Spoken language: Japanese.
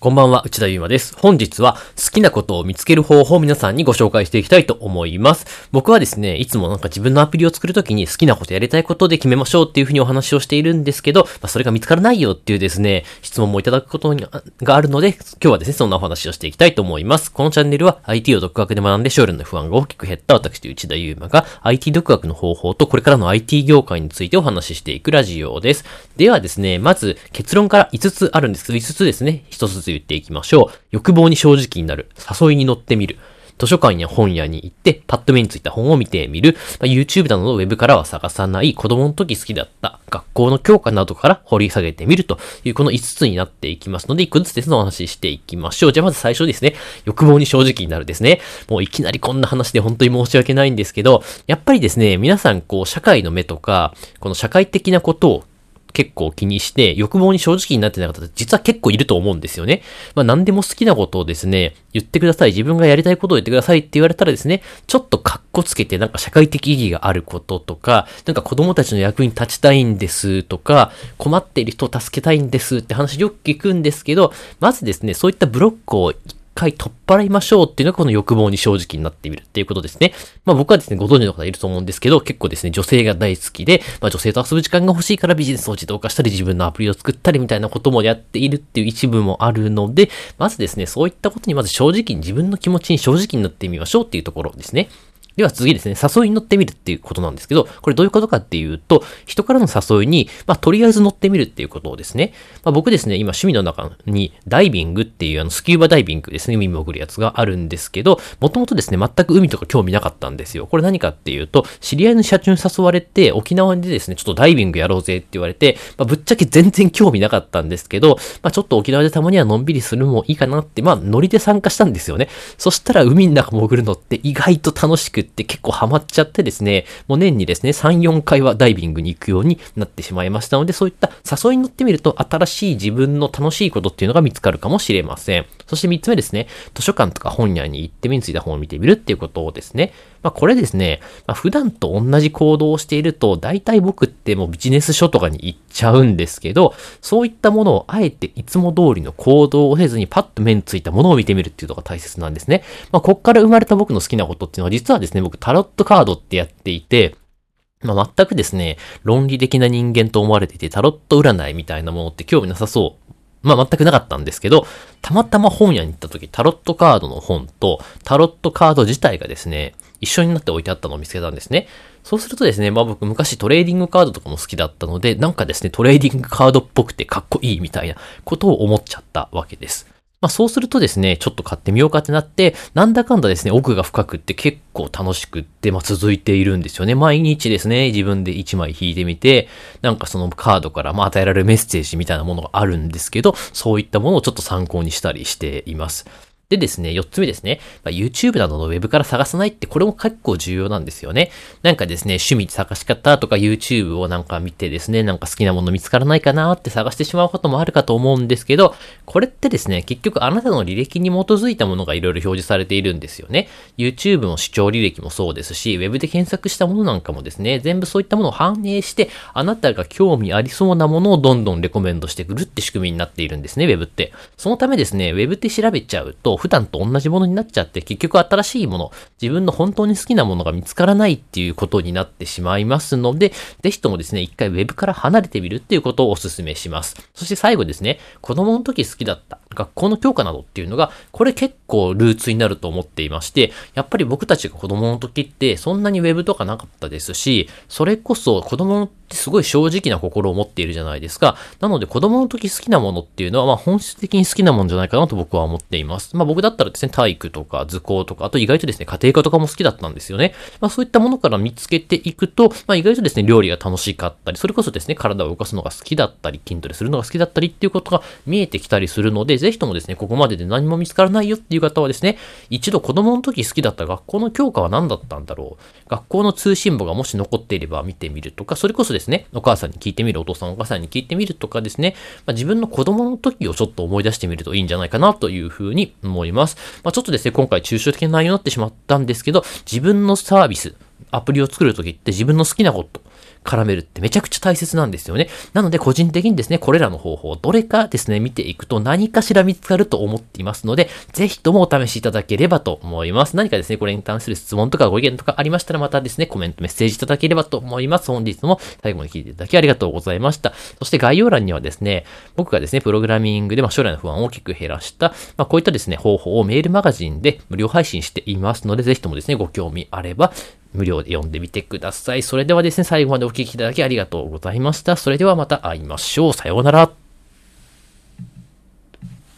こんばんは、内田祐馬です。本日は好きなことを見つける方法を皆さんにご紹介していきたいと思います。僕はですね、いつもなんか自分のアプリを作るときに好きなことやりたいことで決めましょうっていうふうにお話をしているんですけど、まあ、それが見つからないよっていうですね、質問もいただくことがあるので、今日はですね、そんなお話をしていきたいと思います。このチャンネルは IT を独学で学んで勝利の不安が大きく減った私と、内田祐馬が IT 独学の方法とこれからの IT 業界についてお話ししていくラジオです。ではですね、まず結論から5つあるんですけど、5つですね、1つずつ言っていきましょう。欲望に正直になる。誘いに乗ってみる。図書館や本屋に行って、パッと目についた本を見てみる。まあ、YouTube などのウェブからは探さない、子供の時好きだった学校の教科などから掘り下げてみるという、この5つになっていきますので、1個ずつですね、お話ししていきましょう。じゃあまず最初ですね、欲望に正直になるですね。もういきなりこんな話で本当に申し訳ないんですけど、やっぱりですね、皆さんこう、社会の目とか、この社会的なことを結構気にして、欲望に正直になってない方って実は結構いると思うんですよね。まあ何でも好きなことをですね、言ってください。自分がやりたいことを言ってくださいって言われたらですね、ちょっとカッコつけてなんか社会的意義があることとか、なんか子供たちの役に立ちたいんですとか、困っている人を助けたいんですって話よく聞くんですけど、まずですね、そういったブロックを回取っ払いましょうっていうのがこの欲望に正直になってみるっていうことですね。まあ僕はですね、ご存知の方いると思うんですけど、結構ですね、女性が大好きで、まあ女性と遊ぶ時間が欲しいからビジネスを自動化したり、自分のアプリを作ったりみたいなこともやっているっていう一部もあるので、まずですね、そういったことにまず正直に自分の気持ちに正直になってみましょうっていうところですね。では次ですね、誘いに乗ってみるっていうことなんですけど、これどういうことかっていうと、人からの誘いに、まあ、とりあえず乗ってみるっていうことをですね、まあ、僕ですね、今趣味の中にダイビングっていうあのスキューバダイビングですね、海潜るやつがあるんですけど、もともとですね、全く海とか興味なかったんですよ。これ何かっていうと、知り合いの社長に誘われて、沖縄でですね、ちょっとダイビングやろうぜって言われて、まあ、ぶっちゃけ全然興味なかったんですけど、まあ、ちょっと沖縄でたまにはのんびりするもいいかなって、まあ、ノリで参加したんですよね。そしたら海の中潜るのって意外と楽しくてって結構ハマっちゃってですね、もう年にですね、3、4回はダイビングに行くようになってしまいましたので、そういった誘いに乗ってみると、新しい自分の楽しいことっていうのが見つかるかもしれません。そして3つ目ですね、図書館とか本屋に行って目についた本を見てみるっていうことをですね、まあこれですね、まあ普段と同じ行動をしていると、大体僕ってもうビジネス書とかに行っちゃうんですけど、そういったものをあえていつも通りの行動をせずにパッと目についたものを見てみるっていうのが大切なんですね。まあこっから生まれた僕の好きなことっていうのは実はですね、僕タロットカードってやっていて、まあ、全くですね、論理的な人間と思われていて、タロット占いみたいなものって興味なさそうまあ全くなかったんですけど、たまたま本屋に行った時、タロットカードの本と、タロットカード自体がですね、一緒になって置いてあったのを見つけたんですね。そうするとですね、まあ僕昔トレーディングカードとかも好きだったので、なんかですね、トレーディングカードっぽくてかっこいいみたいなことを思っちゃったわけです。まあそうするとですね、ちょっと買ってみようかってなって、なんだかんだですね、奥が深くって結構楽しくって、まあ続いているんですよね。毎日ですね、自分で1枚引いてみて、なんかそのカードからまあ与えられるメッセージみたいなものがあるんですけど、そういったものをちょっと参考にしたりしています。でですね、四つ目ですね。まあ、YouTube などのウェブから探さないって、これも結構重要なんですよね。なんかですね、趣味探し方とか YouTube をなんか見てですね、なんか好きなもの見つからないかなって探してしまうこともあるかと思うんですけど、これってですね、結局あなたの履歴に基づいたものがいろいろ表示されているんですよね。YouTube の視聴履歴もそうですし、Web で検索したものなんかもですね、全部そういったものを反映して、あなたが興味ありそうなものをどんどんレコメンドしてくるって仕組みになっているんですね、Web って。そのためですね、Web って調べちゃうと、普段と同じものになっちゃって、結局新しいもの、自分の本当に好きなものが見つからないっていうことになってしまいますので、ぜひともですね、一回 Web から離れてみるっていうことをお勧めします。そして最後ですね、子供の時好きだった学校の教科などっていうのが、これ結構ルーツになると思っていまして、やっぱり僕たちが子供の時ってそんなに Web とかなかったですし、それこそ子供のってすごい正直な心を持っているじゃないですか。なので子供の時好きなものっていうのは、まあ本質的に好きなもんじゃないかなと僕は思っています。まあ僕だったらですね、体育とか図工とか、あと意外とですね、家庭科とかも好きだったんですよね。まあそういったものから見つけていくと、まあ意外とですね、料理が楽しかったり、それこそですね、体を動かすのが好きだったり、筋トレするのが好きだったりっていうことが見えてきたりするので、ぜひともですね、ここまでで何も見つからないよっていう方はですね、一度子供の時好きだった学校の教科は何だったんだろう。学校の通信簿がもし残っていれば見てみるとか、それこそですね、ですねお母さんに聞いてみる、お父さんお母さんに聞いてみるとかですね、まあ、自分の子供の時をちょっと思い出してみるといいんじゃないかなというふうに思います。まあ、ちょっとですね、今回抽象的な内容になってしまったんですけど、自分のサービス、アプリを作るときって自分の好きなこと、絡めるってめちゃくちゃ大切なんですよね。なので個人的にですね、これらの方法、どれかですね、見ていくと何かしら見つかると思っていますので、ぜひともお試しいただければと思います。何かですね、これに関する質問とかご意見とかありましたらまたですね、コメント、メッセージいただければと思います。本日も最後まで聞いていただきありがとうございました。そして概要欄にはですね、僕がですね、プログラミングで将来の不安を大きく減らした、まあこういったですね、方法をメールマガジンで無料配信していますので、ぜひともですね、ご興味あれば、無料で読んでみてください。それではですね、最後までお聴きいただきありがとうございました。それではまた会いましょう。さようなら。